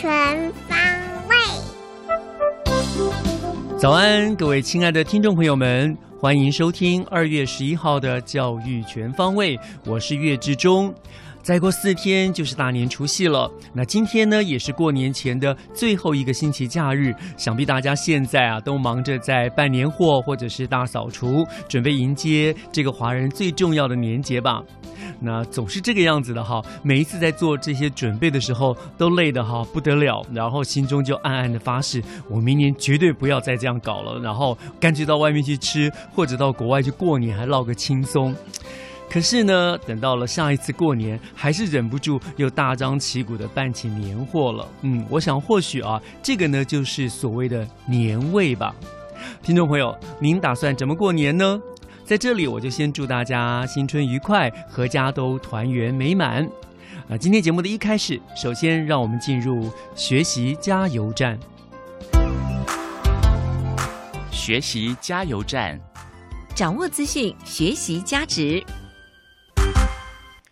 全方位。早安，各位亲爱的听众朋友们，欢迎收听二月十一号的教育全方位，我是岳志忠。再过四天就是大年除夕了，那今天呢也是过年前的最后一个星期假日，想必大家现在啊都忙着在办年货或者是大扫除，准备迎接这个华人最重要的年节吧。那总是这个样子的哈，每一次在做这些准备的时候，都累得哈不得了，然后心中就暗暗的发誓，我明年绝对不要再这样搞了，然后干脆到外面去吃，或者到国外去过年，还落个轻松。可是呢，等到了下一次过年，还是忍不住又大张旗鼓的办起年货了。嗯，我想或许啊，这个呢就是所谓的年味吧。听众朋友，您打算怎么过年呢？在这里，我就先祝大家新春愉快，阖家都团圆美满。啊，今天节目的一开始，首先让我们进入学习加油站。学习加油站，掌握资讯，学习价值。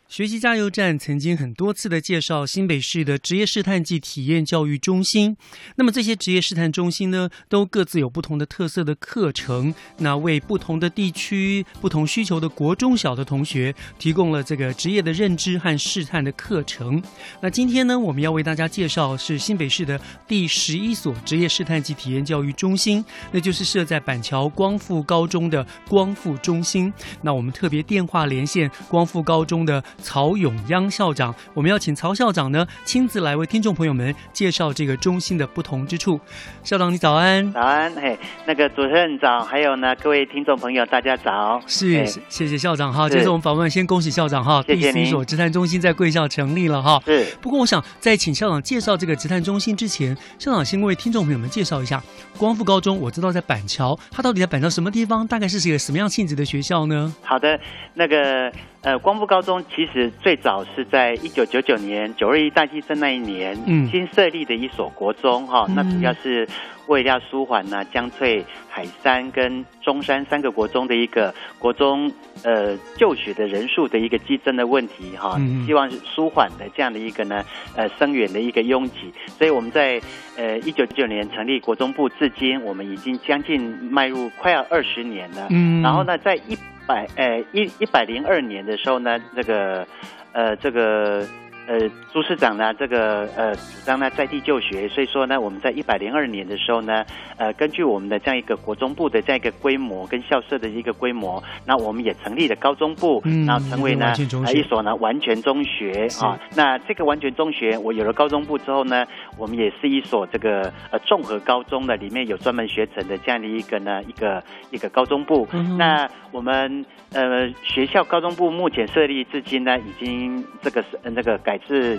学习加油站曾经很多次的介绍新北市的职业试探暨体验教育中心。那么这些职业试探中心呢，都各自有不同的特色的课程，那为不同的地区、不同需求的国中小的同学提供了这个职业的认知和试探的课程。那今天呢，我们要为大家介绍是新北市的第十一所职业试探暨体验教育中心，那就是设在板桥光复高中的光复中心。那我们特别电话连线光复高中的。曹永央校长，我们要请曹校长呢亲自来为听众朋友们介绍这个中心的不同之处。校长，你早安！早安，嘿，那个主持人早，还有呢，各位听众朋友，大家早。是，谢谢校长哈。这是我们访问，先恭喜校长哈。第十所职探中心在贵校成立了哈。是。不过我想在请校长介绍这个职探中心之前，校长先为听众朋友们介绍一下光复高中。我知道在板桥，它到底在板桥什么地方？大概是一个什么样性质的学校呢？好的，那个。呃，光复高中其实最早是在一九九九年九二一大地震那一年嗯新设立的一所国中哈，那主要是为了舒缓呢江翠、海山跟中山三个国中的一个国中呃就学的人数的一个激增的问题哈，希望是舒缓的这样的一个呢呃生源的一个拥挤，所以我们在呃一九九九年成立国中部，至今我们已经将近迈入快要二十年了，嗯，然后呢在一。百诶一一百零二年的时候呢，这个呃这个。呃，朱市长呢，这个呃主张呢在地就学，所以说呢，我们在一百零二年的时候呢，呃，根据我们的这样一个国中部的这样一个规模跟校舍的一个规模，那我们也成立了高中部，然后成为呢一所呢完全中学啊。那这个完全中学，我有了高中部之后呢，我们也是一所这个呃综合高中的，里面有专门学程的这样的一个呢一个一个高中部。嗯那我们呃学校高中部目前设立至今呢，已经这个是那个改。是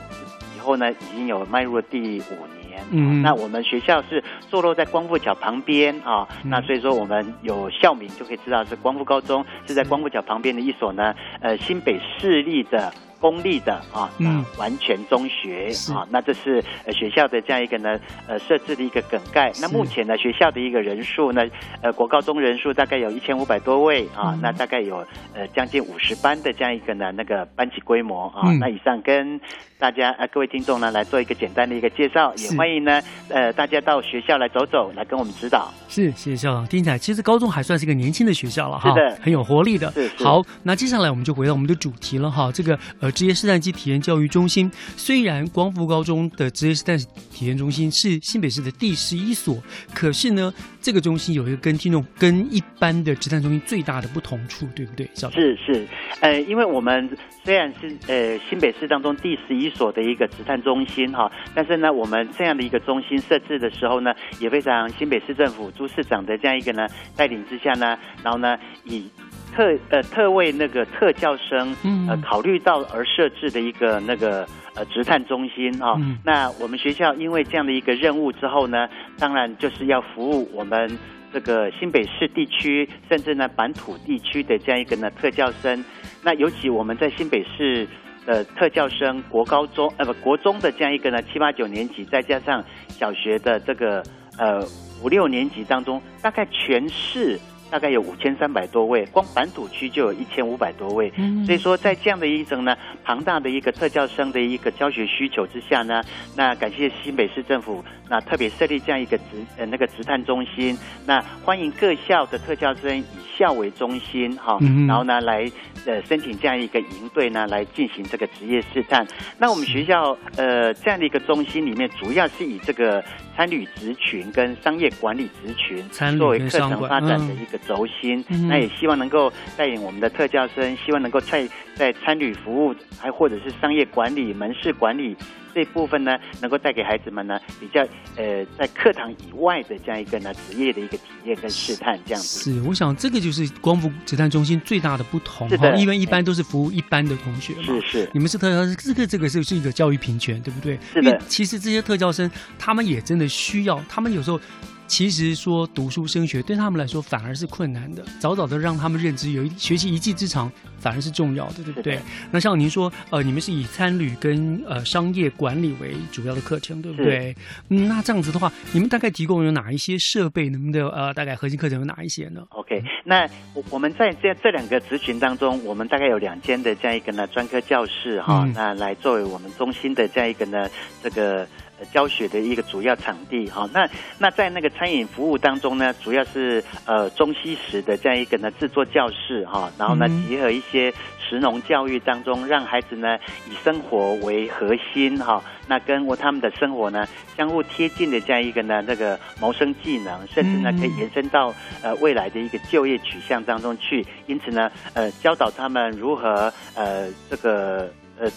以后呢，已经有迈入了第五年。嗯，那我们学校是坐落在光复桥旁边啊，那所以说我们有校名就可以知道是光复高中，是在光复桥旁边的一所呢，呃，新北市立的公立的啊，嗯，完全中学啊，那这是呃学校的这样一个呢呃设置的一个梗概。那目前呢学校的一个人数呢，呃国高中人数大概有一千五百多位啊，那大概有呃将近五十班的这样一个呢那个班级规模啊。那以上跟大家呃各位听众呢来做一个简单的一个介绍，也欢迎呢呃大家到学校来走走，来跟我们指导。是谢谢校长，听起来其实高中还算是一个年轻的学校了哈，是的，很有活力的。是好，那接下来我们就回到我们的主题了哈，这个呃。职业试探机体验教育中心，虽然光复高中的职业试探体验中心是新北市的第十一所，可是呢，这个中心有一个跟听众跟一般的职探中心最大的不同处，对不对？是是，呃，因为我们虽然是呃新北市当中第十一所的一个职探中心哈，但是呢，我们这样的一个中心设置的时候呢，也非常新北市政府朱市长的这样一个呢带领之下呢，然后呢以。特呃特为那个特教生呃考虑到而设置的一个那个呃职探中心啊，那我们学校因为这样的一个任务之后呢，当然就是要服务我们这个新北市地区，甚至呢 bản 土地区的这样一个呢特教生。那尤其我们在新北市呃特教生，国高中呃不国中的这样一个呢七八九年级，再加上小学的这个呃五六年级当中，大概全市。大概有五千三百多位，光板土区就有一千五百多位，所以说在这样的一种呢庞大的一个特教生的一个教学需求之下呢，那感谢新北市政府，那特别设立这样一个职呃那个职探中心，那欢迎各校的特教生以校为中心哈，然后呢来呃申请这样一个营队呢来进行这个职业试探。那我们学校呃这样的一个中心里面，主要是以这个参旅职群跟商业管理职群作为课程发展的一个。轴心，那也希望能够带领我们的特教生，希望能够在在参与服务，还或者是商业管理、门市管理这部分呢，能够带给孩子们呢比较呃在课堂以外的这样一个呢职业的一个体验跟试探这样子。是，我想这个就是光伏子弹中心最大的不同哈，因为一般都是服务一般的同学嘛，是是，你们是特教生，这个这个是是一个教育平权，对不对？是的。其实这些特教生他们也真的需要，他们有时候。其实说读书升学对他们来说反而是困难的，早早的让他们认知有一学习一技之长反而是重要的，对不对？那像您说，呃，你们是以参旅跟呃商业管理为主要的课程，对不对？嗯，那这样子的话，你们大概提供有哪一些设备？能不能呃，大概核心课程有哪一些呢？OK，那我我们在这这两个职群当中，我们大概有两间的这样一个呢专科教室哈，那来作为我们中心的这样一个呢这个。教学的一个主要场地哈，那那在那个餐饮服务当中呢，主要是呃中西食的这样一个呢制作教室哈，然后呢结合一些食农教育当中，让孩子呢以生活为核心哈，那跟我他们的生活呢相互贴近的这样一个呢那个谋生技能，甚至呢可以延伸到呃未来的一个就业取向当中去，因此呢呃教导他们如何呃这个呃。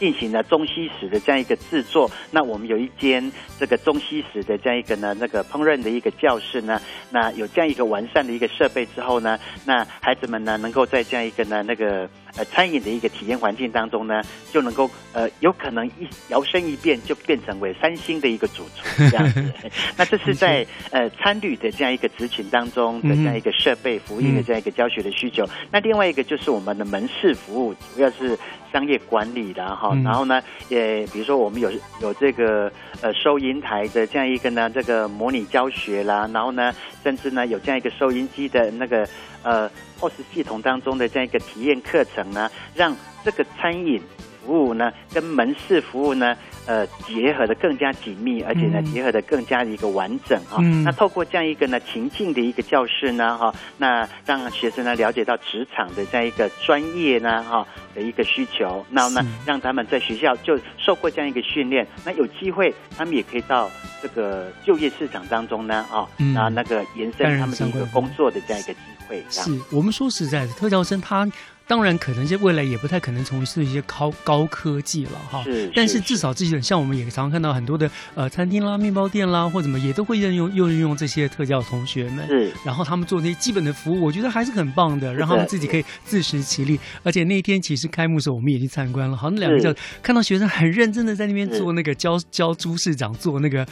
进行了中西式的这样一个制作，那我们有一间这个中西式的这样一个呢那个烹饪的一个教室呢，那有这样一个完善的一个设备之后呢，那孩子们呢能够在这样一个呢那个。呃，餐饮的一个体验环境当中呢，就能够呃，有可能一摇身一变就变成为三星的一个主厨这样子。那这是在呃参旅的这样一个职群当中的这样一个设备服务的这样一个教学的需求。那另外一个就是我们的门市服务，主要是商业管理的哈。然后呢，也比如说我们有有这个呃收银台的这样一个呢这个模拟教学啦，然后呢，甚至呢有这样一个收音机的那个呃。POS 系统当中的这样一个体验课程呢，让这个餐饮服务呢跟门市服务呢，呃，结合的更加紧密，而且呢，结合的更加的一个完整啊。那透过这样一个呢情境的一个教室呢，哈，那让学生呢了解到职场的这样一个专业呢，哈的一个需求，那呢让他们在学校就受过这样一个训练，那有机会他们也可以到这个就业市场当中呢，啊，那那个延伸他们的一个工作的这样一个机会。是我们说实在的，特教生他当然可能在未来也不太可能从事一些高高科技了哈。是，但是至少这些像我们也常常看到很多的呃餐厅啦、面包店啦或怎么也都会任用又运用这些特教同学们。是，然后他们做那些基本的服务，我觉得还是很棒的，让他们自己可以自食其力。而且那一天其实开幕的时候我们也去参观了，好，那两个教看到学生很认真的在那边做那个教教朱市长做那个。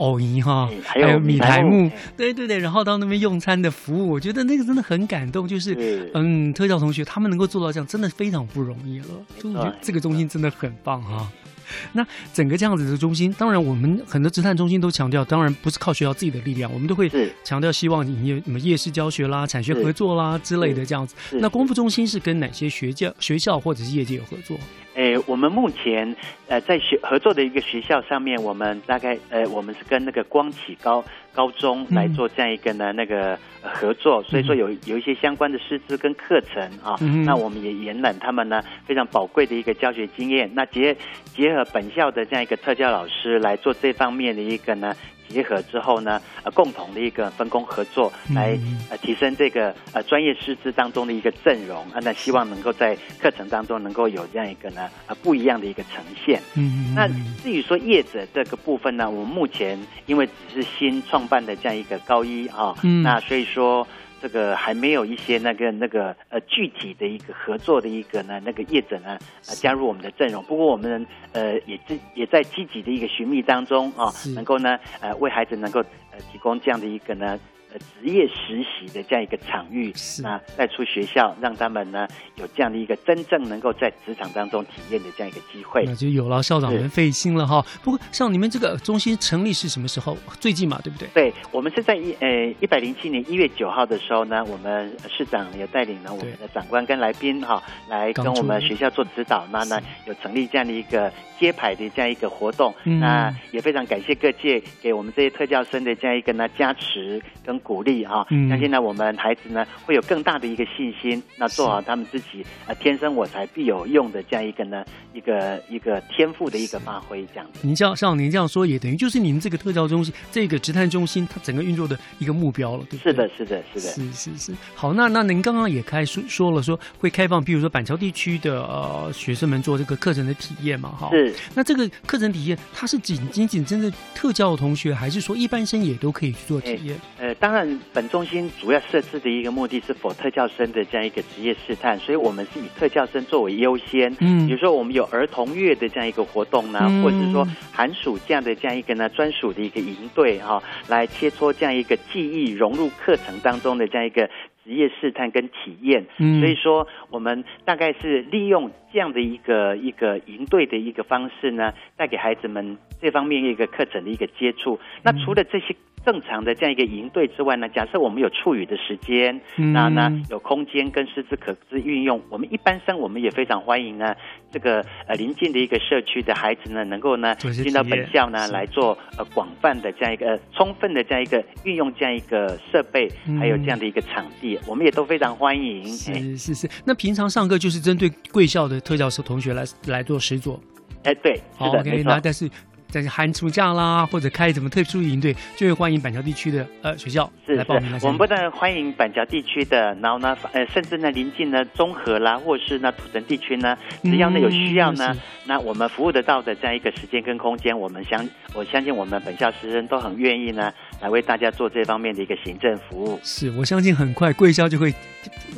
藕姨哈，还有米台木，对对对，然后到那边用餐的服务，我觉得那个真的很感动，就是嗯，特教同学他们能够做到这样，真的非常不容易了。就我觉得这个中心真的很棒哈。那整个这样子的中心，当然我们很多职探中心都强调，当然不是靠学校自己的力量，我们都会强调希望你业什么夜市教学啦、产学合作啦之类的这样子。那功夫中心是跟哪些学校学校或者是业界有合作？诶，我们目前呃在学合作的一个学校上面，我们大概呃我们是跟那个光启高高中来做这样一个呢那个合作，所以说有有一些相关的师资跟课程啊，那我们也延揽他们呢非常宝贵的一个教学经验，那结结合本校的这样一个特教老师来做这方面的一个呢。结合之后呢，呃，共同的一个分工合作，来呃提升这个呃专业师资当中的一个阵容啊，那希望能够在课程当中能够有这样一个呢呃不一样的一个呈现。嗯，那至于说业者这个部分呢，我们目前因为只是新创办的这样一个高一啊，那所以说。这个还没有一些那个那个呃具体的一个合作的一个呢那个业者呢呃加入我们的阵容。不过我们呃也在也在积极的一个寻觅当中啊，能够呢呃为孩子能够呃提供这样的一个呢。呃，职业实习的这样一个场域，那带出学校，让他们呢有这样的一个真正能够在职场当中体验的这样一个机会，那就有劳校长们费心了哈。不过，像你们这个中心成立是什么时候？最近嘛，对不对？对，我们是在一呃一百零七年一月九号的时候呢，我们市长也带领了我们的长官跟来宾哈，来跟我们学校做指导，那呢有成立这样的一个揭牌的这样一个活动，那也非常感谢各界给我们这些特教生的这样一个呢加持跟。鼓励哈，相信呢，我们孩子呢会有更大的一个信心，那做好他们自己呃天生我材必有用的这样一个呢一个一个天赋的一个发挥这样。您像像您这样说，也等于就是您这个特教中心这个职探中心它整个运作的一个目标了，对不对？是的，是的，是的，是是是。好，那那您刚刚也开说说了，说会开放，比如说板桥地区的呃学生们做这个课程的体验嘛，哈。是。那这个课程体验，它是仅仅仅针对特教的同学，还是说一般生也都可以去做体验？呃，当然。本中心主要设置的一个目的是否特教生的这样一个职业试探，所以我们是以特教生作为优先。嗯，比如说我们有儿童月的这样一个活动呢，或者是说寒暑假的这样一个呢专属的一个营队哈，来切磋这样一个技艺融入课程当中的这样一个职业试探跟体验。嗯，所以说我们大概是利用这样的一个一个营队的一个方式呢，带给孩子们这方面一个课程的一个接触。那除了这些。正常的这样一个营队之外呢，假设我们有处语的时间，那呢有空间跟师资可资运用，我们一般生我们也非常欢迎呢，这个呃临近的一个社区的孩子呢，能够呢进到本校呢来做呃广泛的这样一个充分的这样一个运用这样一个设备，还有这样的一个场地，我们也都非常欢迎。是是是，那平常上课就是针对贵校的特教生同学来来做实作。哎，对，是的，没错。但是。在寒暑假啦，或者开什么特殊营队，就会欢迎板桥地区的呃学校来报名。我们不但欢迎板桥地区的，然后呢，呃，甚至呢临近呢中和啦，或是那土城地区呢，只要呢有需要呢，那我们服务得到的这样一个时间跟空间，我们相我相信我们本校师生都很愿意呢，来为大家做这方面的一个行政服务。是我相信很快贵校就会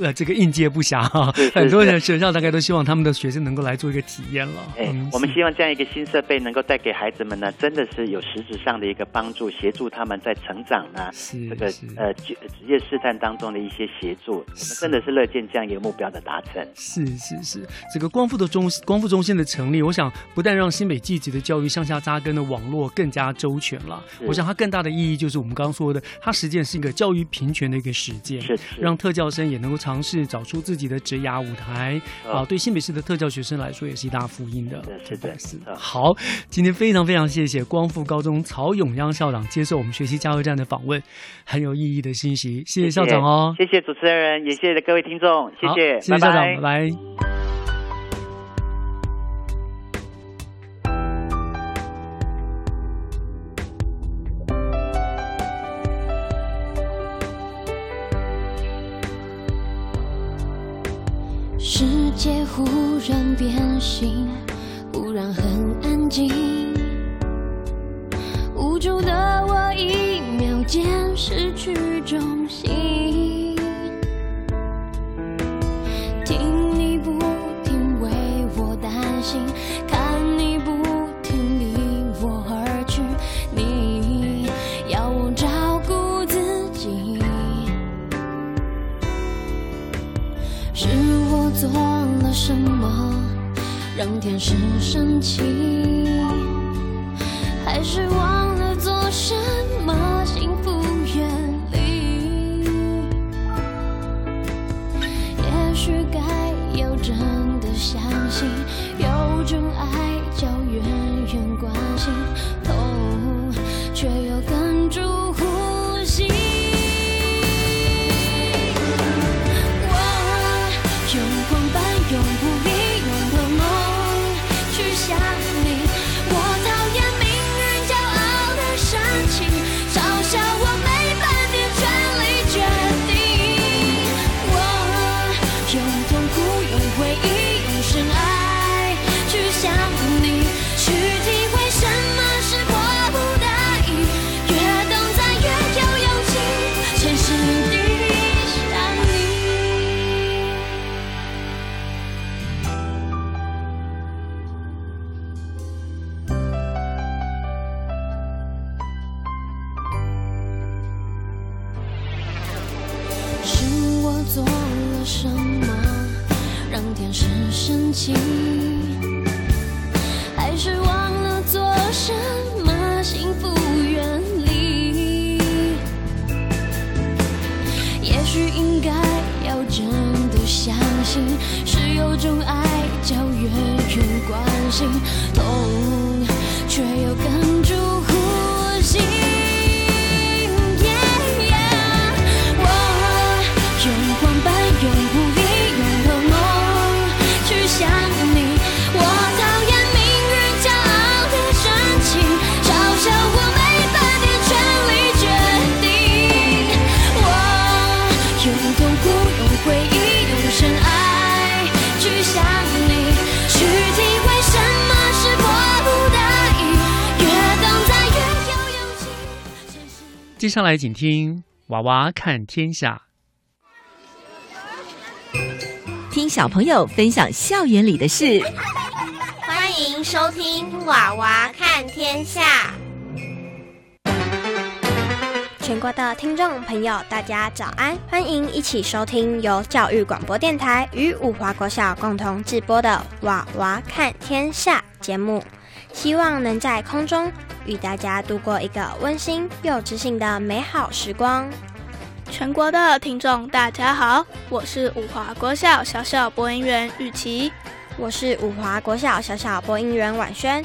呃这个应接不暇哈，很多人学校大概都希望他们的学生能够来做一个体验了。哎，我们希望这样一个新设备能够带给孩子。们呢，真的是有实质上的一个帮助，协助他们在成长呢，这个呃职职业试探当中的一些协助，我们真的是乐见这样一个目标的达成。是是是，这个光复的中光复中心的成立，我想不但让新北继职的教育向下扎根的网络更加周全了，我想它更大的意义就是我们刚刚说的，它实践是一个教育平权的一个实践，是让特教生也能够尝试找出自己的职涯舞台啊，对新北市的特教学生来说也是一大福音的。是的，是的。好，今天非常非常。非常谢谢光复高中曹永央校长接受我们学习加油站的访问，很有意义的信息。谢谢校长哦，谢谢主持人，也谢谢各位听众，谢谢，谢谢校长，拜拜。世界忽然变形，忽然很安静。天使升起。下来，请听《娃娃看天下》。听小朋友分享校园里的事，欢迎收听《娃娃看天下》。全国的听众朋友，大家早安！欢迎一起收听由教育广播电台与五华国小共同制播的《娃娃看天下》节目，希望能在空中与大家度过一个温馨又知性的美好时光。全国的听众大家好，我是五华国小小小播音员雨琪，我是五华国小小小播音员婉萱，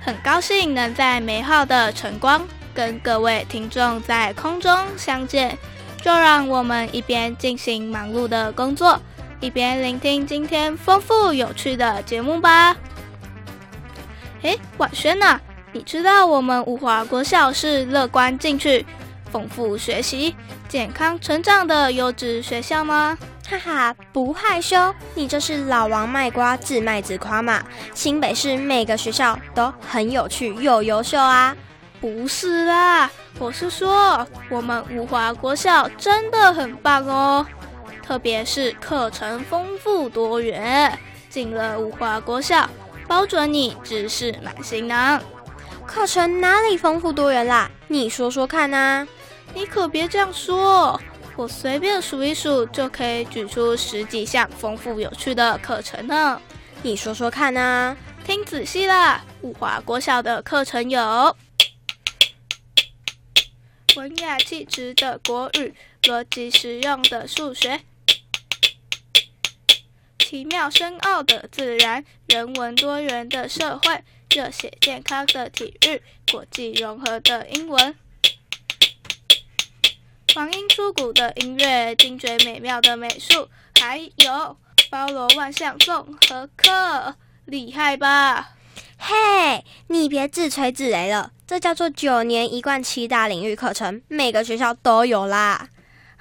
很高兴能在美好的晨光跟各位听众在空中相见。就让我们一边进行忙碌的工作，一边聆听今天丰富有趣的节目吧。诶，婉萱呐、你知道我们五华国校是乐观进取、丰富学习、健康成长的优质学校吗？哈哈，不害羞，你这是老王卖瓜，自卖自夸嘛！新北市每个学校都很有趣又优秀啊！不是啦，我是说我们五华国校真的很棒哦，特别是课程丰富多元，进了五华国校，包准你知识满行囊。课程哪里丰富多元啦？你说说看啊！你可别这样说，我随便数一数就可以举出十几项丰富有趣的课程呢。你说说看啊！听仔细啦，五华国小的课程有文雅气质的国语、逻辑实用的数学、奇妙深奥的自然、人文多元的社会、热血健康的体育、国际融合的英文。黄莺出谷的音乐，精髓美妙的美术，还有包罗万象综合课，厉害吧？嘿，你别自吹自擂了，这叫做九年一贯七大领域课程，每个学校都有啦。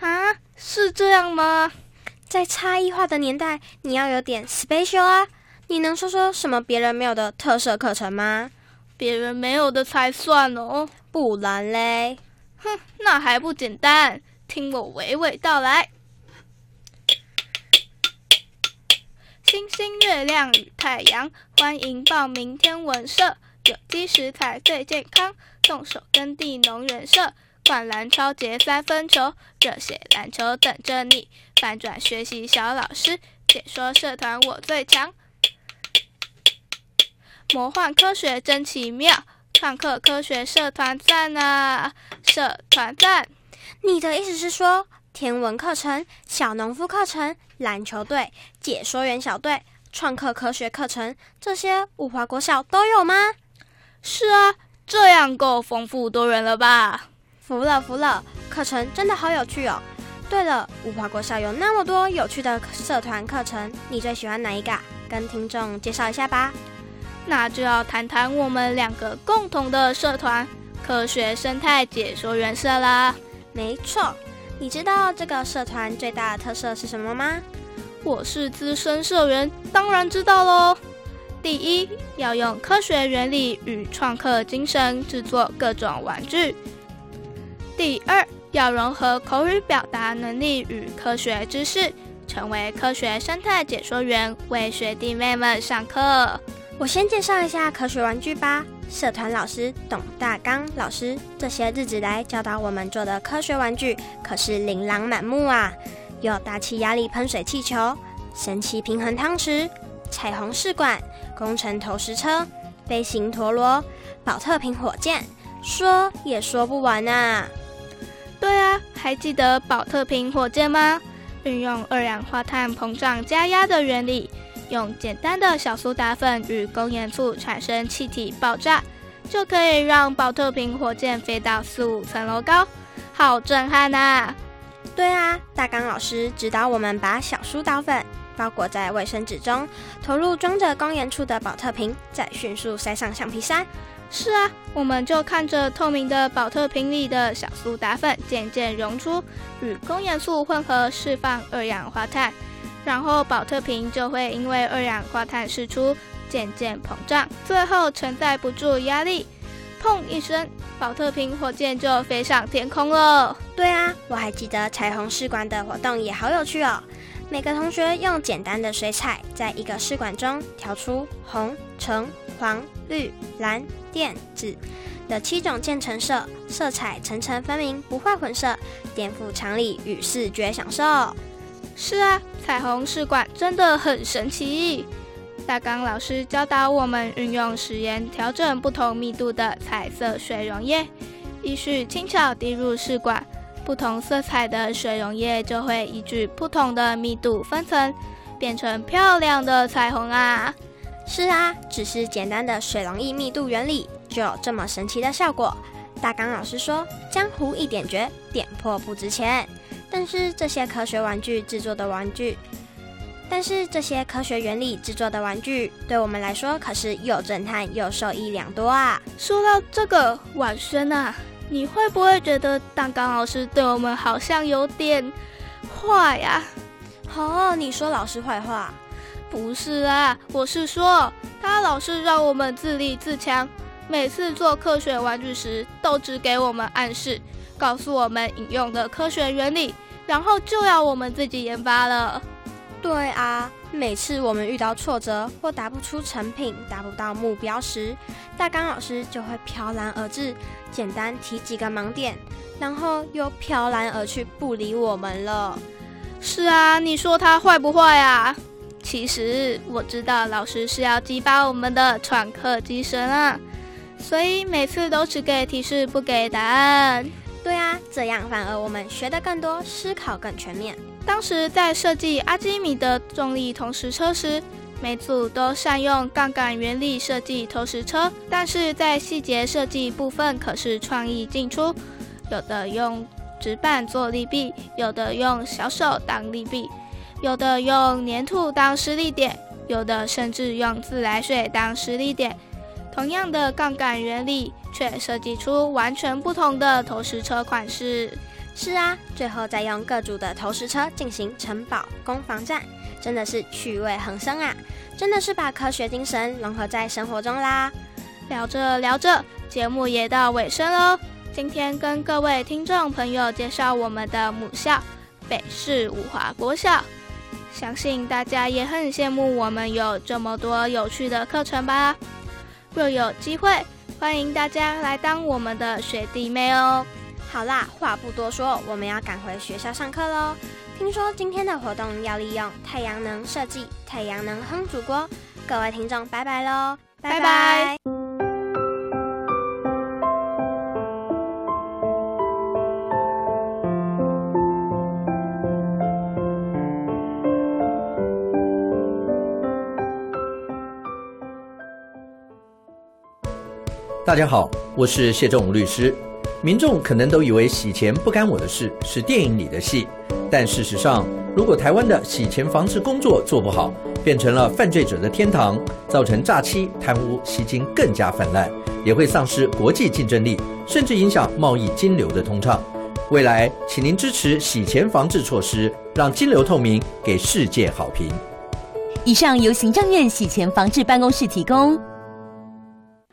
啊，是这样吗？在差异化的年代，你要有点 special 啊！你能说说什么别人没有的特色课程吗？别人没有的才算哦。不然嘞？哼，那还不简单？听我娓娓道来。星星、月亮与太阳，欢迎报名天文社。有机食材最健康，动手耕地农人社。灌篮超节三分球，热血篮球等着你。反转学习小老师，解说社团我最强。魔幻科学真奇妙，创客科学社团赞啊！社团赞。你的意思是说，天文课程、小农夫课程、篮球队、解说员小队、创客科学课程，这些五华国小都有吗？是啊，这样够丰富多元了吧？服了服了，课程真的好有趣哦。对了，五华国小有那么多有趣的社团课程，你最喜欢哪一个？跟听众介绍一下吧。那就要谈谈我们两个共同的社团——科学生态解说员社啦。没错，你知道这个社团最大的特色是什么吗？我是资深社员，当然知道喽。第一，要用科学原理与创客精神制作各种玩具。第二。要融合口语表达能力与科学知识，成为科学生态解说员，为学弟妹们上课。我先介绍一下科学玩具吧。社团老师董大刚老师这些日子来教导我们做的科学玩具，可是琳琅满目啊！有大气压力喷水气球、神奇平衡汤匙、彩虹试管、工程投石车、飞行陀螺、宝特瓶火箭，说也说不完啊！对啊，还记得宝特瓶火箭吗？运用二氧化碳膨胀加压的原理，用简单的小苏打粉与工业醋产生气体爆炸，就可以让宝特瓶火箭飞到四五层楼高，好震撼呐！对啊，大刚老师指导我们把小苏打粉包裹在卫生纸中，投入装着工业醋的宝特瓶，再迅速塞上橡皮塞。是啊，我们就看着透明的保特瓶里的小苏打粉渐渐溶出，与工业素混合释放二氧化碳，然后保特瓶就会因为二氧化碳释出渐渐膨胀，最后承载不住压力，砰一声，保特瓶火箭就飞上天空了。对啊，我还记得彩虹试管的活动也好有趣哦。每个同学用简单的水彩，在一个试管中调出红、橙、黄、绿、蓝。靛、紫的七种渐层色，色彩层层分明，不会混色，颠覆常理与视觉享受。是啊，彩虹试管真的很神奇。大刚老师教导我们运用食盐调整不同密度的彩色水溶液，依序轻巧滴入试管，不同色彩的水溶液就会依据不同的密度分层，变成漂亮的彩虹啊！是啊，只是简单的水溶液密度原理就有这么神奇的效果。大刚老师说：“江湖一点绝，点破不值钱。”但是这些科学玩具制作的玩具，但是这些科学原理制作的玩具，对我们来说可是又震撼又受益良多啊！说到这个，婉轩啊，你会不会觉得蛋糕老师对我们好像有点坏呀？哦，你说老师坏话？不是啊，我是说，他老是让我们自立自强，每次做科学玩具时，都只给我们暗示，告诉我们引用的科学原理，然后就要我们自己研发了。对啊，每次我们遇到挫折或达不出成品、达不到目标时，大刚老师就会飘然而至，简单提几个盲点，然后又飘然而去，不理我们了。是啊，你说他坏不坏啊？其实我知道老师是要激发我们的创客精神啊，所以每次都只给提示不给答案。对啊，这样反而我们学得更多，思考更全面。当时在设计阿基米德重力投石车时，每组都善用杠杆原理设计投石车，但是在细节设计部分可是创意进出，有的用纸板做利弊，有的用小手当利弊。有的用粘土当施力点，有的甚至用自来水当施力点。同样的杠杆原理，却设计出完全不同的投石车款式。是啊，最后再用各组的投石车进行城堡攻防战，真的是趣味横生啊！真的是把科学精神融合在生活中啦。聊着聊着，节目也到尾声喽。今天跟各位听众朋友介绍我们的母校北市五华国校。相信大家也很羡慕我们有这么多有趣的课程吧？若有机会，欢迎大家来当我们的学弟妹哦。好啦，话不多说，我们要赶回学校上课喽。听说今天的活动要利用太阳能设计太阳能烹煮锅，各位听众，拜拜喽。拜拜。大家好，我是谢仲武律师。民众可能都以为洗钱不干我的事，是电影里的戏。但事实上，如果台湾的洗钱防治工作做不好，变成了犯罪者的天堂，造成诈欺、贪污、吸金更加泛滥，也会丧失国际竞争力，甚至影响贸易金流的通畅。未来，请您支持洗钱防治措施，让金流透明，给世界好评。以上由行政院洗钱防治办公室提供。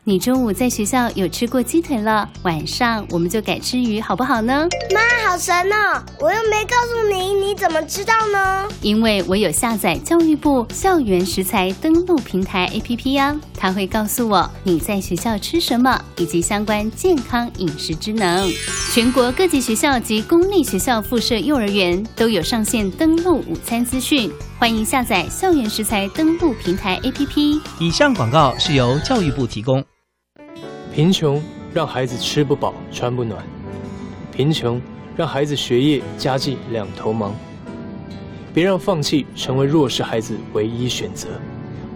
你中午在学校有吃过鸡腿了，晚上我们就改吃鱼，好不好呢？妈，好神哦！我又没告诉你，你怎么知道呢？因为我有下载教育部校园食材登录平台 APP 呀，它会告诉我你在学校吃什么，以及相关健康饮食之能。全国各级学校及公立学校附设幼儿园都有上线登录午餐资讯，欢迎下载校园食材登录平台 APP。以上广告是由教育部提供。贫穷让孩子吃不饱穿不暖，贫穷让孩子学业家计两头忙。别让放弃成为弱势孩子唯一选择。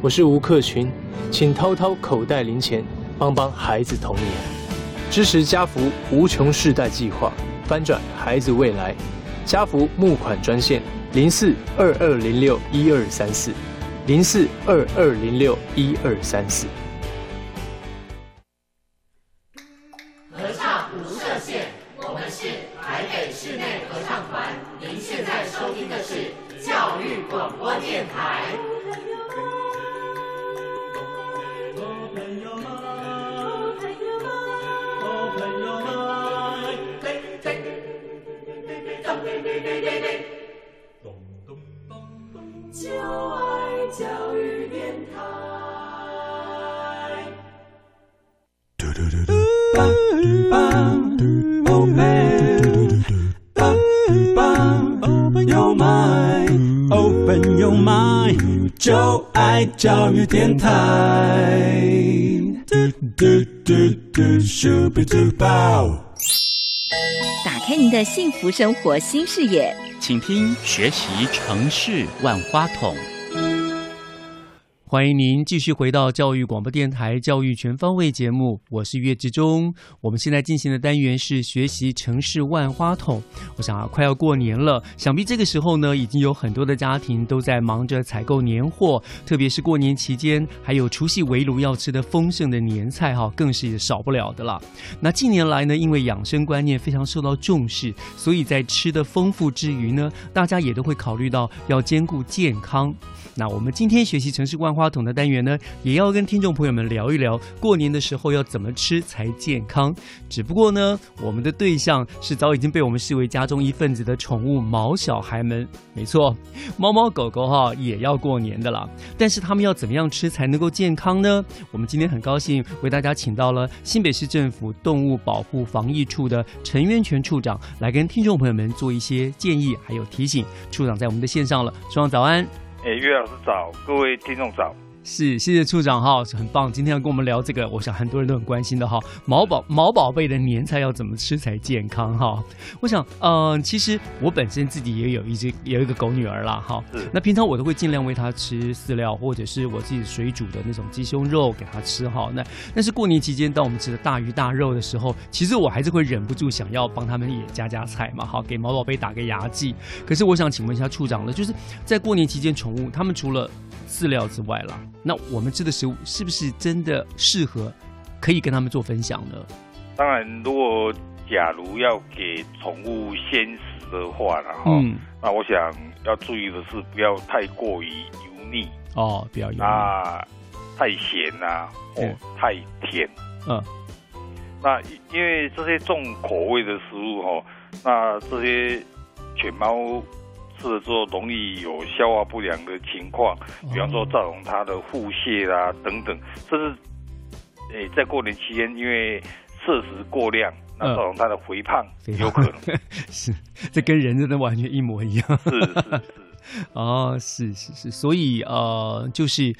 我是吴克群，请掏掏口袋零钱，帮帮孩子童年，支持家福无穷世代计划，翻转孩子未来。家福募款专线零四二二零六一二三四零四二二零六一二三四。教育电台。打开您的幸福生活新视野，请听学习城市万花筒。欢迎您继续回到教育广播电台《教育全方位》节目，我是岳志忠。我们现在进行的单元是学习城市万花筒。我想啊，快要过年了，想必这个时候呢，已经有很多的家庭都在忙着采购年货，特别是过年期间，还有除夕围炉要吃的丰盛的年菜哈，更是少不了的了。那近年来呢，因为养生观念非常受到重视，所以在吃的丰富之余呢，大家也都会考虑到要兼顾健康。那我们今天学习城市万花话筒的单元呢，也要跟听众朋友们聊一聊过年的时候要怎么吃才健康。只不过呢，我们的对象是早已经被我们视为家中一份子的宠物毛小孩们。没错，猫猫狗狗哈也要过年的啦。但是他们要怎么样吃才能够健康呢？我们今天很高兴为大家请到了新北市政府动物保护防疫处的陈渊泉处长来跟听众朋友们做一些建议还有提醒。处长在我们的线上了，处长早安。哎，岳老师早，各位听众早。是，谢谢处长哈，很棒。今天要跟我们聊这个，我想很多人都很关心的哈。毛宝毛宝贝的年菜要怎么吃才健康哈？我想，嗯，其实我本身自己也有一只有一个狗女儿啦哈。那平常我都会尽量喂它吃饲料，或者是我自己水煮的那种鸡胸肉给它吃哈。那但是过年期间，当我们吃的大鱼大肉的时候，其实我还是会忍不住想要帮他们也加加菜嘛，好给毛宝贝打个牙祭。可是我想请问一下处长了，就是在过年期间，宠物他们除了饲料之外啦，那我们吃的食物是不是真的适合，可以跟他们做分享呢？当然，如果假如要给宠物鲜食的话，然后，那我想要注意的是，不要太过于油腻。哦，不要油啊，太咸呐，哦，太甜，嗯，那因为这些重口味的食物哈，那这些犬猫。吃了之后容易有消化不良的情况，比方说造成他的腹泻啦等等，甚至诶在过年期间因为摄食过量，那造成他的肥胖有可能。是，这跟人真的完全一模一样。是是是，哦，是是是，所以呃，就是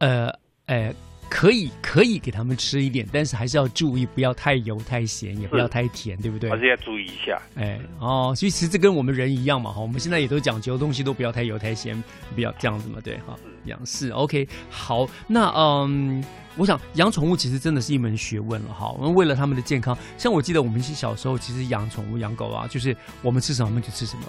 呃，诶。可以可以给他们吃一点，但是还是要注意，不要太油太咸，也不要太甜，对不对？还是要注意一下。哎，哦，所以其实这跟我们人一样嘛，哈，我们现在也都讲究东西都不要太油太咸，不要这样子嘛，对，哈，样是 OK。好，那嗯。我想养宠物其实真的是一门学问了哈。我们为了他们的健康，像我记得我们小时候其实养宠物养狗啊，就是我们吃什么我们就吃什么。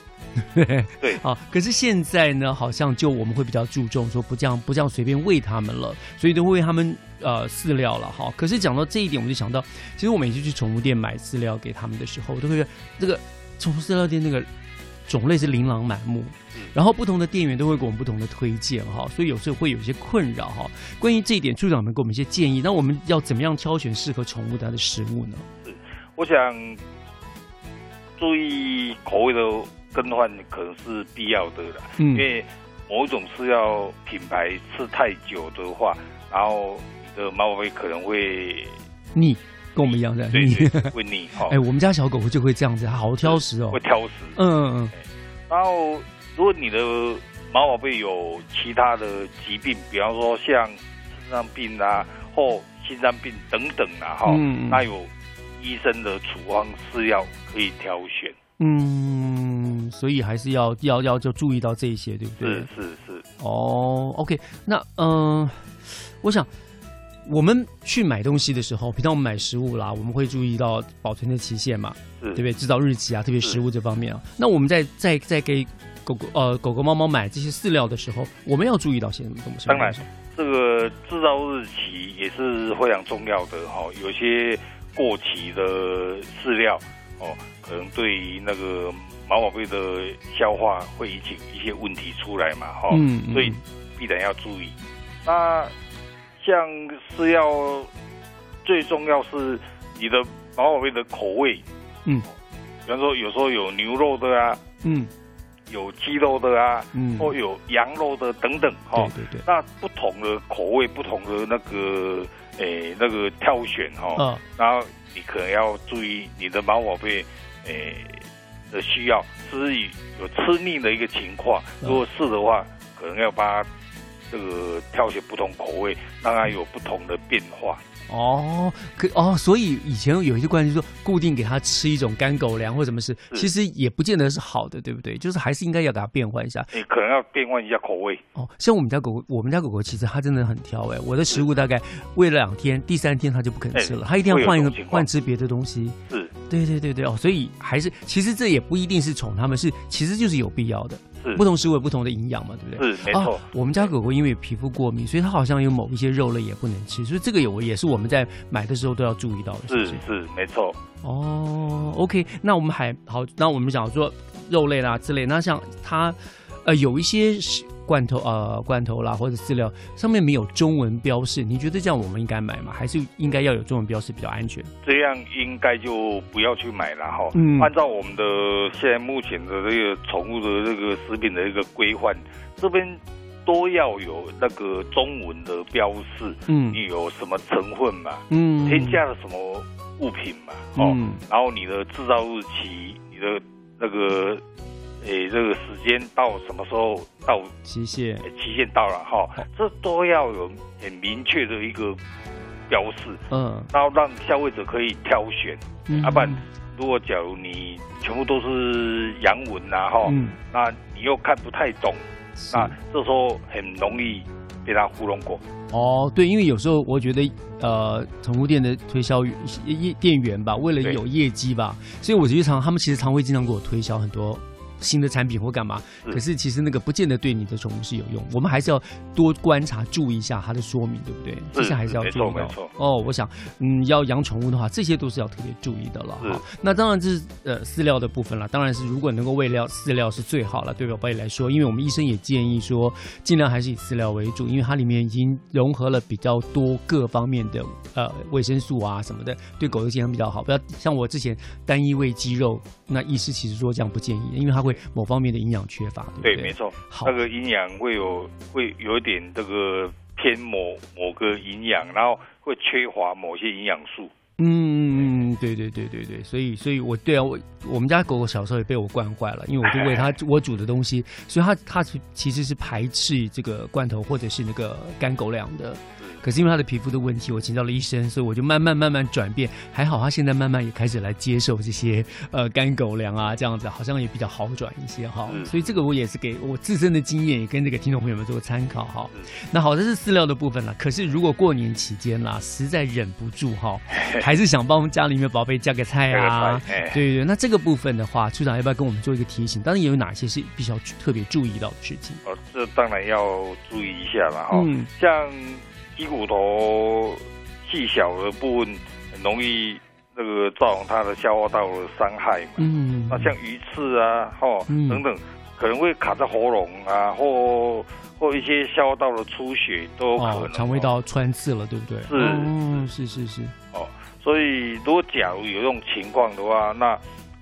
对 啊，可是现在呢，好像就我们会比较注重说不这样不这样随便喂它们了，所以都会喂它们呃饲料了哈。可是讲到这一点，我就想到，其实我每次去宠物店买饲料给他们的时候，都会这个宠物饲料店那个。种类是琳琅满目，然后不同的店员都会给我们不同的推荐哈，所以有时候会有一些困扰哈。关于这一点，处长们给我们一些建议，那我们要怎么样挑选适合宠物它的食物呢？是，我想注意口味的更换可能是必要的了，因为某种饲料品牌吃太久的话，然后你的猫咪可能会腻。跟我们一样的，对会腻哈。哎，我们家小狗就会这样子，它好挑食哦，会挑食。嗯嗯嗯。然后，如果你的毛宝贝有其他的疾病，比方说像肾脏病啊，或心脏病等等啊，哈，那有医生的处方饲料可以挑选。嗯，所以还是要要要就注意到这一些，对不对？是是是。哦，OK，那嗯，我想。我们去买东西的时候，平常我们买食物啦，我们会注意到保存的期限嘛，对不对？制造日期啊，特别食物这方面啊。那我们在在在给狗狗呃狗狗猫猫买这些饲料的时候，我们要注意到些什么东西？当然，这个制造日期也是非常重要的哈。有些过期的饲料哦，可能对于那个毛宝贝的消化会引起一些问题出来嘛，哈。嗯嗯。所以必然要注意。那像是要最重要是你的毛宝贝的口味，嗯，比方说有时候有牛肉的啊，嗯，有鸡肉的啊，嗯，或有羊肉的等等，哈，对对对，那不同的口味，不同的那个诶那个挑选哈，嗯，然后你可能要注意你的毛宝贝诶的需要，是有吃腻的一个情况，如果是的话，可能要把。这个挑选不同口味，让它有不同的变化。哦，可哦，所以以前有一些关系说，固定给它吃一种干狗粮或什么事，其实也不见得是好的，对不对？就是还是应该要给它变换一下。你可能要变换一下口味。哦，像我们家狗，我们家狗狗其实它真的很挑哎。我的食物大概喂了两天，第三天它就不肯吃了，它一定要换一个换吃别的东西。是，对对对对哦，所以还是其实这也不一定是宠它们，是其实就是有必要的。不同食物有不同的营养嘛，对不对？是没错。我们家狗狗因为皮肤过敏，所以它好像有某一些肉类也不能吃，所以这个有也是我们在买的时候都要注意到的。是是没错。哦，OK，那我们还好，那我们讲说肉类啦之类，那像它呃有一些是。罐头呃，罐头啦或者饲料上面没有中文标示，你觉得这样我们应该买吗？还是应该要有中文标示比较安全？这样应该就不要去买了哈。嗯，按照我们的现在目前的这个宠物的这个食品的一个规范，这边都要有那个中文的标示。嗯，你有什么成分嘛？嗯，添加了什么物品嘛？哦，然后你的制造日期，你的那个。诶，这个时间到什么时候到期限？期限到了哈，这都要有很明确的一个标示，嗯，然后让消费者可以挑选。嗯啊，不然如果假如你全部都是洋文呐，哈，嗯那你又看不太懂，那这时候很容易被他糊弄过。哦，对，因为有时候我觉得，呃，宠物店的推销业店员吧，为了有业绩吧，所以我经常他们其实常会经常给我推销很多。新的产品或干嘛？可是其实那个不见得对你的宠物是有用。我们还是要多观察、注意一下它的说明，对不对？这些还是要注意的。哦，我想，嗯，要养宠物的话，这些都是要特别注意的了。哈，那当然这是呃饲料的部分了。当然是如果能够喂料饲料是最好了，对宝贝来说，因为我们医生也建议说，尽量还是以饲料为主，因为它里面已经融合了比较多各方面的呃维生素啊什么的，对狗的健康比较好。不要像我之前单一喂鸡肉，那医师其实说这样不建议，因为它会。某方面的营养缺乏，对对？没错，那个营养会有会有一点这个偏某某个营养，然后会缺乏某些营养素。嗯，对对对对对，所以所以我对啊，我我们家狗狗小时候也被我惯坏了，因为我就喂它我煮的东西，所以它它其实是排斥这个罐头或者是那个干狗粮的。可是因为他的皮肤的问题，我请教了医生，所以我就慢慢慢慢转变。还好他现在慢慢也开始来接受这些呃干狗粮啊，这样子好像也比较好转一些哈。所以这个我也是给我自身的经验，也跟这个听众朋友们做个参考哈。那好，这是饲料的部分了。可是如果过年期间啦，实在忍不住哈，还是想帮我们家里面宝贝加个菜啊。对对，那这个部分的话，处长要不要跟我们做一个提醒？当然也有哪些是必须要特别注意到的事情？哦，这当然要注意一下了哈。嗯，像鸡骨头细小的部分，很容易那个造成它的消化道的伤害嘛。嗯，那像鱼刺啊，哈等等，可能会卡在喉咙啊，或或一些消化道的出血都有可能。肠胃道穿刺了，对不对？是，嗯，是是是。哦，所以如果假如有这种情况的话，那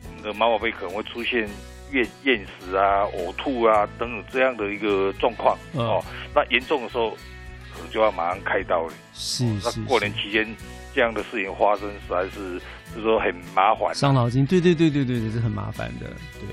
我们的毛宝贝可能会出现。厌厌食啊、呕吐啊等等这样的一个状况哦，那严重的时候就要马上开刀了。是是。那过年期间这样的事情发生，实在是就是说很麻烦，伤脑筋。对对对对对对，是很麻烦的。对。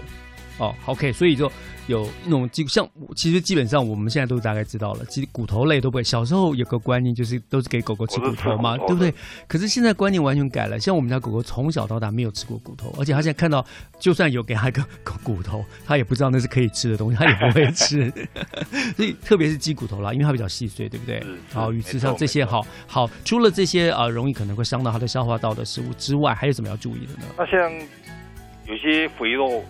哦，OK，所以就。有那种基像，其实基本上我们现在都大概知道了，其实骨头类都不会。小时候有个观念就是都是给狗狗吃骨头嘛，对不对？可是现在观念完全改了，像我们家狗狗从小到大没有吃过骨头，而且它现在看到就算有给它一个骨头，它也不知道那是可以吃的东西，它也不会吃。所以特别是鸡骨头啦，因为它比较细碎，对不对？好，鱼翅上这些好好，除了这些啊，容易可能会伤到它的消化道的食物之外，还有什么要注意的呢？那像有些肥肉。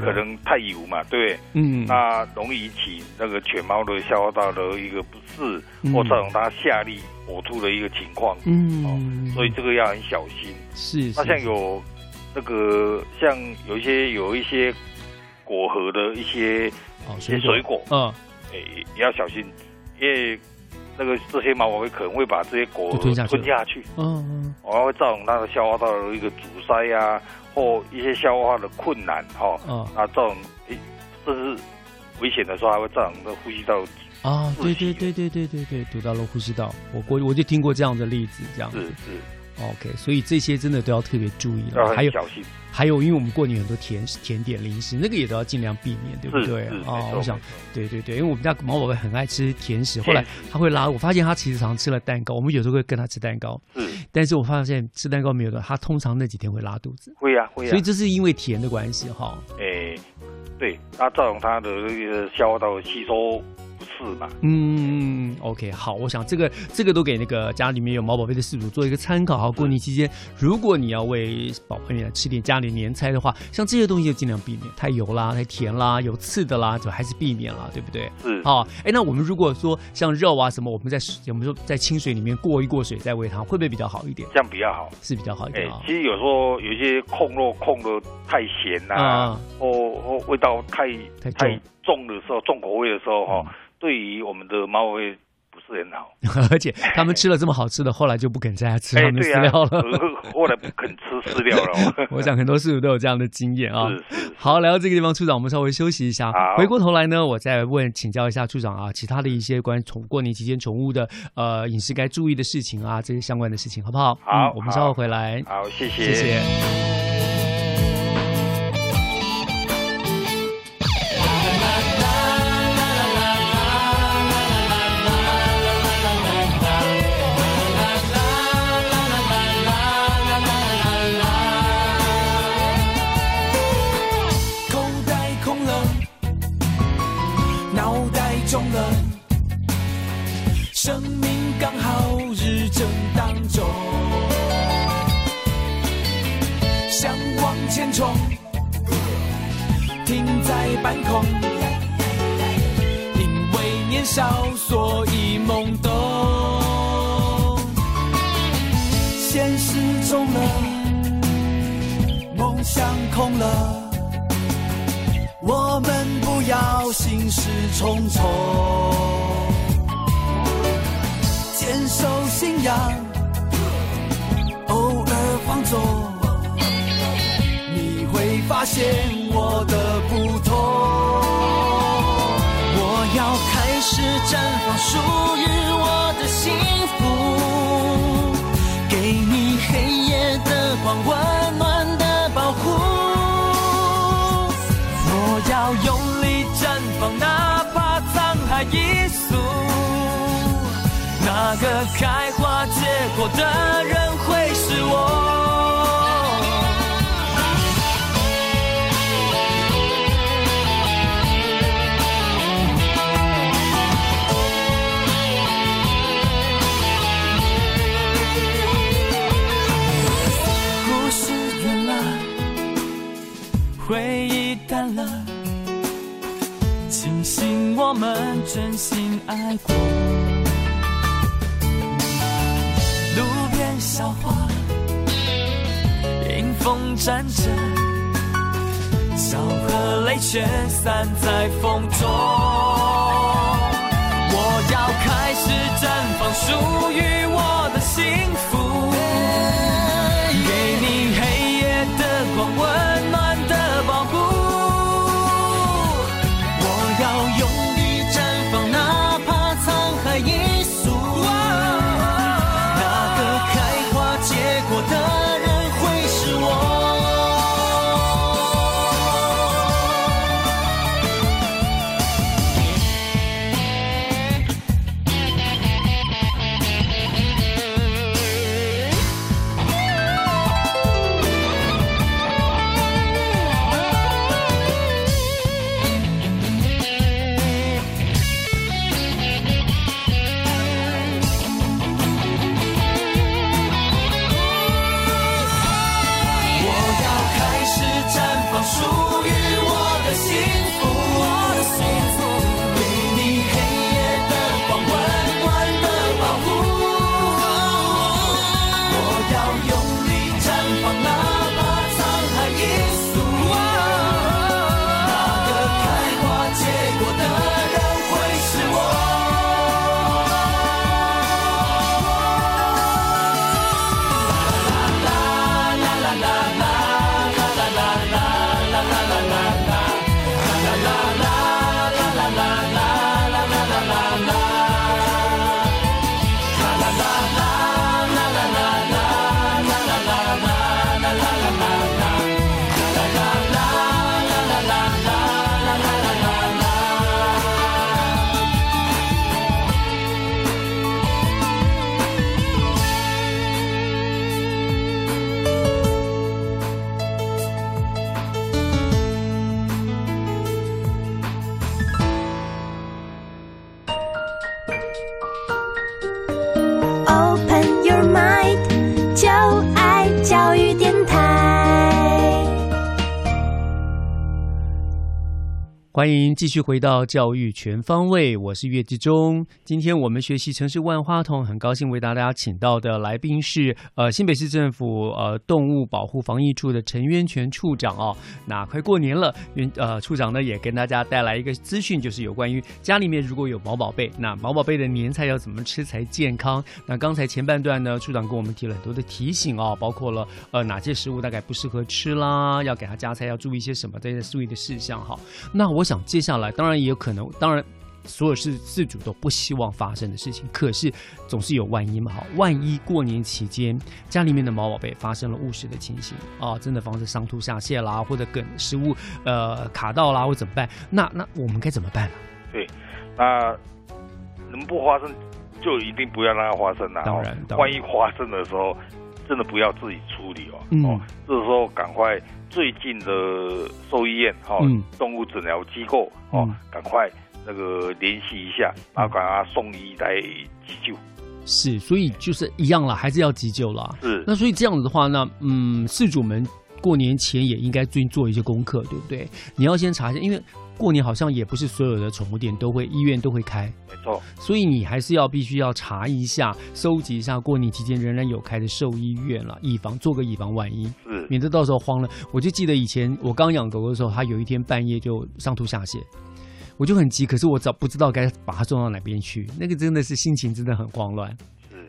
可能太油嘛，对？嗯，那容易引起那个犬猫的消化道的一个不适，或造成它下痢、呕吐的一个情况。嗯，所以这个要很小心。是，那像有那个像有一些有一些果核的一些一些水果，嗯，诶也要小心，因为那个这些猫会可能会把这些果吞下去，嗯嗯，然后会造成它的消化道的一个阻塞呀。或一些消化的困难，哈，啊，造成诶，这是危险的时候，还会造成的呼吸道啊，对对对对对对对，堵到了呼吸道。我我我就听过这样的例子，这样子是 OK，所以这些真的都要特别注意了，还有小心。还有，因为我们过年很多甜甜点零食，那个也都要尽量避免，对不对啊？我想，对对对，因为我们家毛宝贝很爱吃甜食，后来他会拉我，发现他其实常吃了蛋糕，我们有时候会跟他吃蛋糕，嗯，但是我发现吃蛋糕没有的，他通常那几天会拉肚子，会啊会啊，所以这是因为甜的关系哈。诶，对，它造成他的那个消化道吸收。不适吧？嗯，OK，好，我想这个这个都给那个家里面有毛宝贝的饲主做一个参考。好，过年期间，如果你要为宝贝来吃点家里年菜的话，像这些东西就尽量避免太油啦、太甜啦、有刺的啦，就还是避免了，对不对？是。好，哎，那我们如果说像肉啊什么，我们在有没有说在清水里面过一过水再喂它，会不会比较好一点？这样比较好，是比较好一点。其实有时候有些控肉控的太咸呐，或或味道太太重的时候，重口味的时候哈。对于我们的猫会不是很好，而且他们吃了这么好吃的，后来就不肯再吃他们饲料了，后来不肯吃饲料了。我想很多饲主都有这样的经验啊。好，来到这个地方，处长，我们稍微休息一下。回过头来呢，我再问请教一下处长啊，其他的一些关于宠过年期间宠物的呃饮食该注意的事情啊，这些相关的事情，好不好？好，我们稍后回来。好，谢谢，谢谢。冲，停在半空，因为年少，所以懵懂。现实中了，梦想空了，我们不要心事重重，坚守信仰，偶尔放纵，发现。我的不同，我要开始绽放属于我的幸福，给你黑夜的光，温暖的保护。我要用力绽放，哪怕沧海一粟，那个开花结果的人爱过。路边小花，迎风站着，笑和泪却散在风中。我要开始绽放属于我欢迎继续回到教育全方位，我是岳志忠。今天我们学习城市万花筒，很高兴为大家请到的来宾是呃新北市政府呃动物保护防疫处的陈渊泉处长哦。那快过年了，渊呃处长呢也跟大家带来一个资讯，就是有关于家里面如果有毛宝贝，那毛宝贝的年菜要怎么吃才健康？那刚才前半段呢，处长跟我们提了很多的提醒哦，包括了呃哪些食物大概不适合吃啦，要给他加菜要注意一些什么这些注意的事项哈。那我想接下来当然也有可能，当然。所有事自主都不希望发生的事情，可是总是有万一嘛，哈，万一过年期间家里面的毛宝贝发生了误食的情形啊，真的防止上吐下泻啦，或者梗食物呃卡到啦，或怎么办？那那我们该怎么办呢？对，那能不发生就一定不要让它发生啦。当然，万一发生的时候，真的不要自己处理哦。嗯，哦，这时候赶快最近的兽医院哈、嗯动物诊疗机构哦，赶快那个联系一下，然后赶快送医来急救。是，所以就是一样了，还是要急救了。是，那所以这样子的话，那嗯，事主们过年前也应该最近做一些功课，对不对？你要先查一下，因为过年好像也不是所有的宠物店都会医院都会开，没错。所以你还是要必须要查一下，收集一下过年期间仍然有开的兽医院了，以防做个以防万一，是，免得到时候慌了。我就记得以前我刚养狗狗的时候，它有一天半夜就上吐下泻。我就很急，可是我早不知道该把它送到哪边去，那个真的是心情真的很慌乱。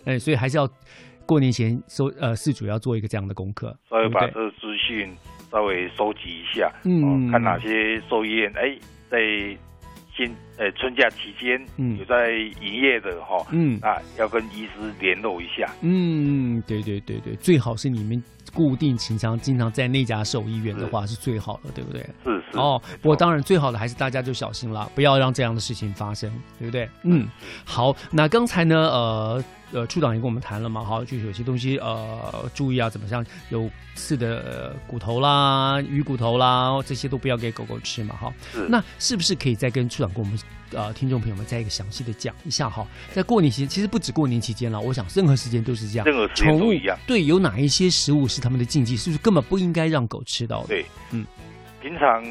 哎，所以还是要过年前收呃事主要做一个这样的功课，稍微对不对把这个资讯稍微收集一下，嗯。哦，看哪些兽医院哎在新呃春假期间嗯。有在营业的哈，嗯。啊要跟医师联络一下。嗯，对对对对，最好是你们固定情商经常在那家兽医院的话是最好的，对不对？是是哦。不过当然最好的还是大家就小心了，不要让这样的事情发生，对不对？嗯，好。那刚才呢，呃。呃，处长也跟我们谈了嘛，哈，就有些东西呃，注意啊，怎么像有刺的骨头啦、鱼骨头啦，这些都不要给狗狗吃嘛，哈。那是不是可以再跟处长跟我们呃听众朋友们再一个详细的讲一下哈？在过年期间，其实不止过年期间了，我想任何时间都是这样。任何时间都一样。对，有哪一些食物是他们的禁忌？是不是根本不应该让狗吃到的？对，嗯，平常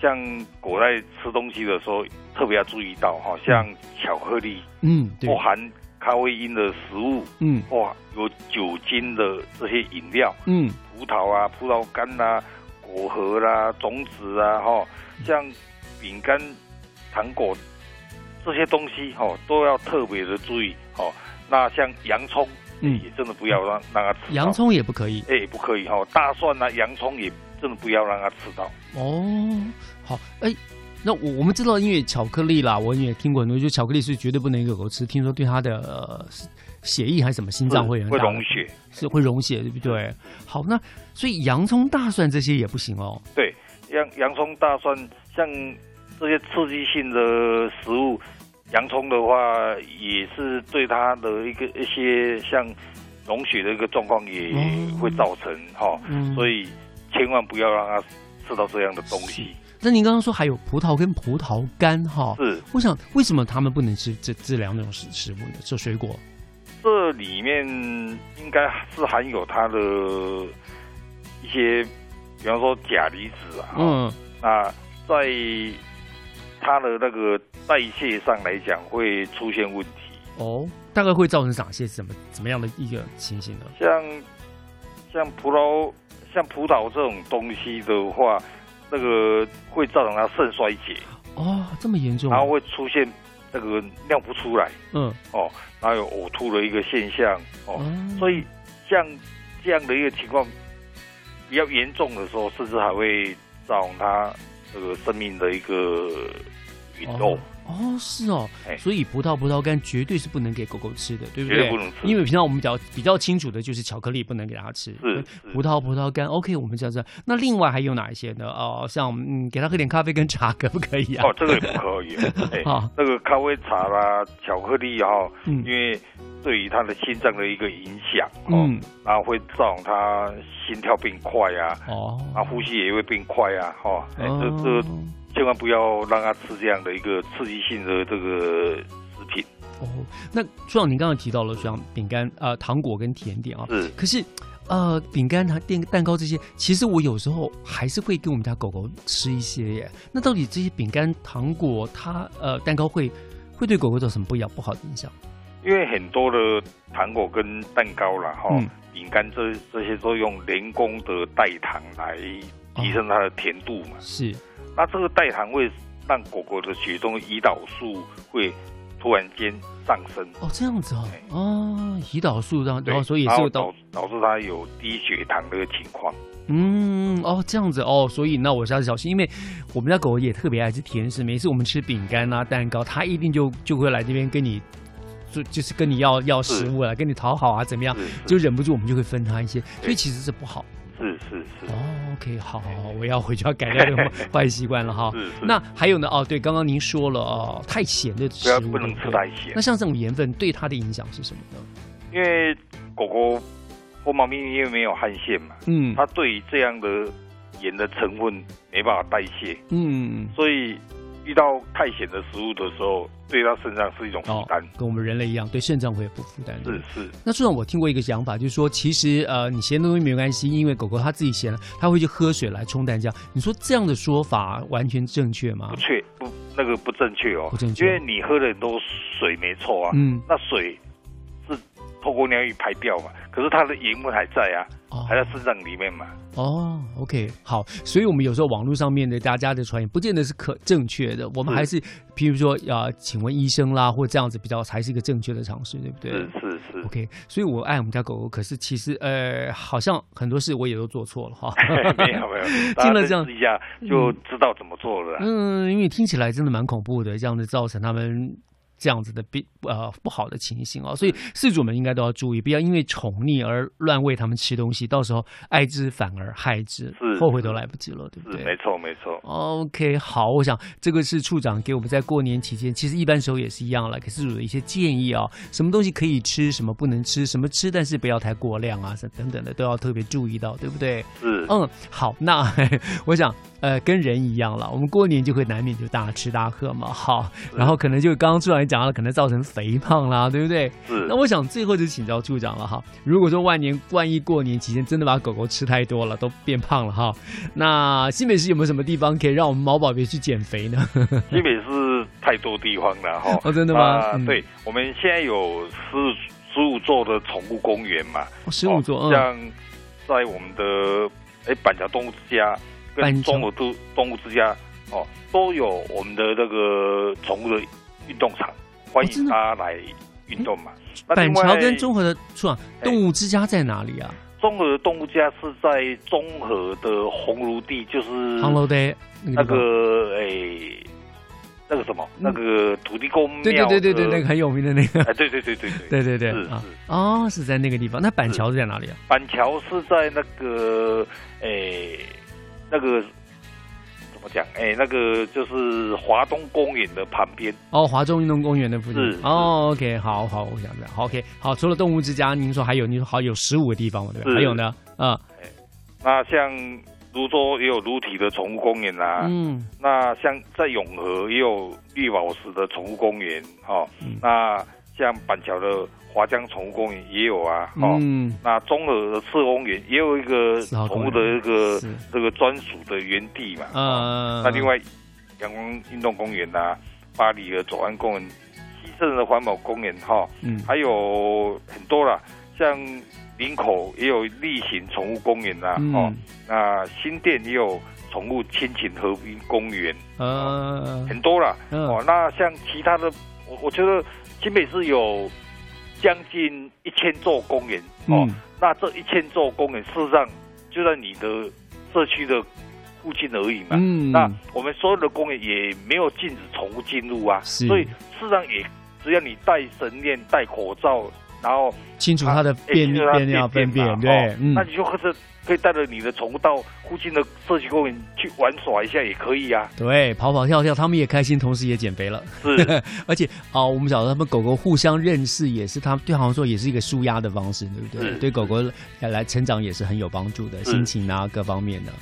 像狗在吃东西的时候，特别要注意到哈，像巧克力，嗯，不含。咖啡因的食物，嗯，哇，有酒精的这些饮料，嗯，葡萄啊、葡萄干啦、果核啦、种子啊，哈，像饼干、糖果这些东西，哈，都要特别的注意，哦。那像洋葱，嗯，也真的不要让让它吃。洋葱也不可以，哎，不可以哈。大蒜啊，洋葱也真的不要让它吃到。哦，好，哎。那我我们知道，因为巧克力啦，我也听过很多，就巧克力是绝对不能给狗吃，听说对它的血液还是什么心脏会很会溶血，是会溶血，对不对？好，那所以洋葱、大蒜这些也不行哦。对，洋洋葱、大蒜，像这些刺激性的食物，洋葱的话也是对它的一个一些像溶血的一个状况也会造成哈，所以千万不要让它吃到这样的东西。那您刚刚说还有葡萄跟葡萄干哈？是，我想为什么他们不能吃这这两种食食物呢？这水果，这里面应该是含有它的一些，比方说钾离子啊。嗯。那在它的那个代谢上来讲，会出现问题。哦，大概会造成哪些怎么怎么样的一个情形呢？像像葡萄，像葡萄这种东西的话。那个会造成它肾衰竭哦，这么严重，然后会出现那个尿不出来，嗯，哦，然后有呕吐的一个现象，哦，所以像这样的一个情况比较严重的时候，甚至还会造成它这个生命的一个运动。哦，是哦，所以葡萄葡萄干绝对是不能给狗狗吃的，对不对？绝对不能吃，因为平常我们比较比较清楚的就是巧克力不能给它吃，是葡萄葡萄干 OK，我们这样子。那另外还有哪一些呢？哦，像嗯，给它喝点咖啡跟茶可不可以啊？哦，这个也不可以。啊，那个咖啡茶啦，巧克力哈，因为对于它的心脏的一个影响，嗯，然后会造成它心跳变快啊，哦，啊，呼吸也会变快啊，哈，哎，这这。千万不要让他吃这样的一个刺激性的这个食品哦。那就像您刚刚提到了，像饼干、呃糖果跟甜点啊，是。可是，呃，饼干、它电蛋糕这些，其实我有时候还是会给我们家狗狗吃一些耶。那到底这些饼干、糖果，它呃蛋糕会会对狗狗造成不一样不好的影响？因为很多的糖果跟蛋糕啦，哈，饼干这这些都用人工的代糖来提升它的甜度嘛，是。那这个代糖会让狗狗的血中胰岛素会突然间上升。哦，这样子哦，哦，胰岛素让然后所以也是导导致它有低血糖的情况。嗯，哦，这样子哦，所以那我下次小心，因为我们家狗也特别爱吃甜食，每次我们吃饼干啊、蛋糕，它一定就就会来这边跟你就就是跟你要要食物了，跟你讨好啊，怎么样，就忍不住我们就会分它一些，所以其实是不好。是是是哦，OK，好，好，好，我要回去要改掉这个 坏习惯了哈。是是。那还有呢？哦，对，刚刚您说了哦，太咸的食物不能吃太咸。那像这种盐分对它的影响是什么呢？因为狗狗或猫咪因为没有汗腺嘛，嗯，它对于这样的盐的成分没办法代谢，嗯，所以。遇到太咸的食物的时候，对它肾脏是一种负担，跟我们人类一样，对肾脏会有负负担。是是。那这种，我听过一个讲法，就是说，其实呃，你咸的东西没关系，因为狗狗它自己咸了，它会去喝水来冲淡浆。你说这样的说法完全正确吗？不确不，那个不正确哦，不正确，因为你喝的很多水没错啊，嗯，那水是透过尿液排掉嘛，可是它的盐分还在啊。还在肾脏里面嘛？哦，OK，好，所以我们有时候网络上面的大家的传言，不见得是可正确的。我们还是，譬如说，啊，请问医生啦，或这样子比较才是一个正确的尝试，对不对？是是是。OK，所以我爱我们家狗狗，可是其实呃，好像很多事我也都做错了哈。没有没有，听了这样一下就知道怎么做了。嗯，因为听起来真的蛮恐怖的，这样子造成他们。这样子的比呃不好的情形哦。所以饲主们应该都要注意，不要因为宠溺而乱喂他们吃东西，到时候爱之反而害之，后悔都来不及了，对不对？没错，没错。OK，好，我想这个是处长给我们在过年期间，其实一般时候也是一样了，给饲主的一些建议啊，什么东西可以吃，什么不能吃，什么吃但是不要太过量啊，等等的都要特别注意到，对不对？是，嗯，好，那 我想。呃，跟人一样了，我们过年就会难免就大吃大喝嘛，好，然后可能就刚刚处长也讲了，可能造成肥胖啦，对不对？是。那我想最后就请教处长了哈，如果说万年万一过年期间真的把狗狗吃太多了，都变胖了哈，那新北市有没有什么地方可以让我们毛宝贝去减肥呢？新北市太多地方了哈。哦，真的吗？对，我们现在有十十五座的宠物公园嘛，十五座，像在我们的哎板桥动物之家。跟中国都动物之家哦，都有我们的那个宠物的运动场，欢迎大家来运动嘛。板桥跟综合的处啊，动物之家在哪里啊？综合的动物家是在综合的红炉地，就是那个哎、那个什么，那个土地公庙，对对对对对，那个很有名的那个，哎、对对对对对对对对，是是、啊、哦，是在那个地方。那板桥是在哪里啊？板桥是在那个哎。那个怎么讲？哎，那个就是华东公园的旁边。哦，华中运动公园的附近。是哦。OK，好好，我想想，OK，好。除了动物之家，您说还有，您说好有十五个地方嘛，对吧？还有呢，啊，那像泸州也有撸体的宠物公园啦，嗯，那像在永和也有绿宝石的宠物公园，哈，那像板桥的。华江宠物公园也有啊，哦，那中和的赤公园也有一个宠物的一个这个专属的园地嘛，啊，那另外阳光运动公园呐，巴黎的左岸公园，西镇的环保公园哈，嗯，还有很多啦，像林口也有例行宠物公园呐，哦，那新店也有宠物亲情和平公园，嗯，很多啦，哦，那像其他的，我我觉得新北市有。将近一千座公园哦，那这一千座公园事实上就在你的社区的附近而已嘛。嗯，那我们所有的公园也没有禁止宠物进入啊，所以事实上也只要你戴绳链、戴口罩，然后清除它的便便尿便便，对，那你就或者。可以带着你的宠物到附近的社区公园去玩耍一下，也可以啊。对，跑跑跳跳，他们也开心，同时也减肥了。是，而且哦，我们晓得他们狗狗互相认识，也是他们对好像说也是一个舒压的方式，对不对？对狗狗来成长也是很有帮助的，心情啊各方面的。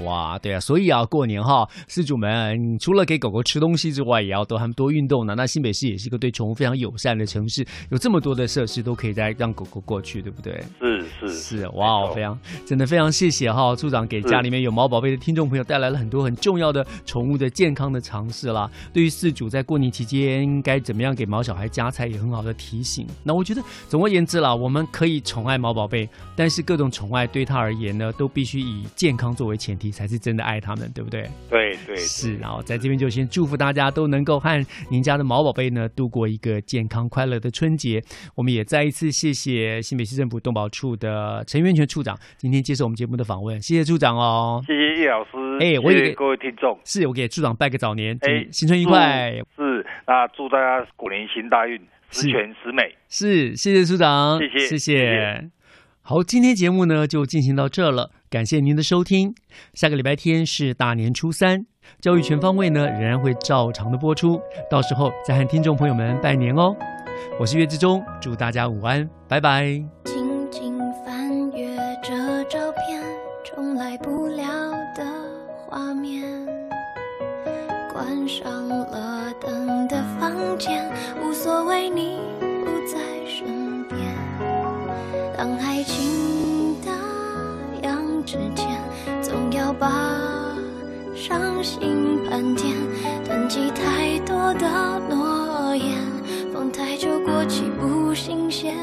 哇，对啊，所以啊，过年哈，饲主们除了给狗狗吃东西之外，也要多他们多运动呢。那新北市也是一个对宠物非常友善的城市，有这么多的设施都可以再让狗狗过去，对不对？是是是，哇，非常真的非常谢谢哈，处长给家里面有毛宝贝的听众朋友带来了很多很重要的宠物的健康的尝试啦。对于饲主在过年期间应该怎么样给毛小孩加菜，也很好的提醒。那我觉得总而言之啦，我们可以宠爱毛宝贝，但是各种宠爱对他而言呢，都必须以健康作为前提。才是真的爱他们，对不对？对对是。然后在这边就先祝福大家都能够和您家的毛宝贝呢度过一个健康快乐的春节。我们也再一次谢谢新北市政府动保处的陈元全处长今天接受我们节目的访问，谢谢处长哦。谢谢叶老师。哎，我也给各位听众，是我给处长拜个早年，哎，新春愉快。是，那祝大家虎年行大运，十全十美。是，谢谢处长，谢谢，谢谢。好，今天节目呢就进行到这了。感谢您的收听。下个礼拜天是大年初三，教育全方位呢仍然会照常的播出，到时候再和听众朋友们拜年哦。我是岳志忠，祝大家午安，拜拜。静静翻阅着照片，重来不了的画面。关上了灯的房间，无所谓你不在身边。当爱情。时间，总要把伤心盘点，囤积太多的诺言，放太久过期不新鲜。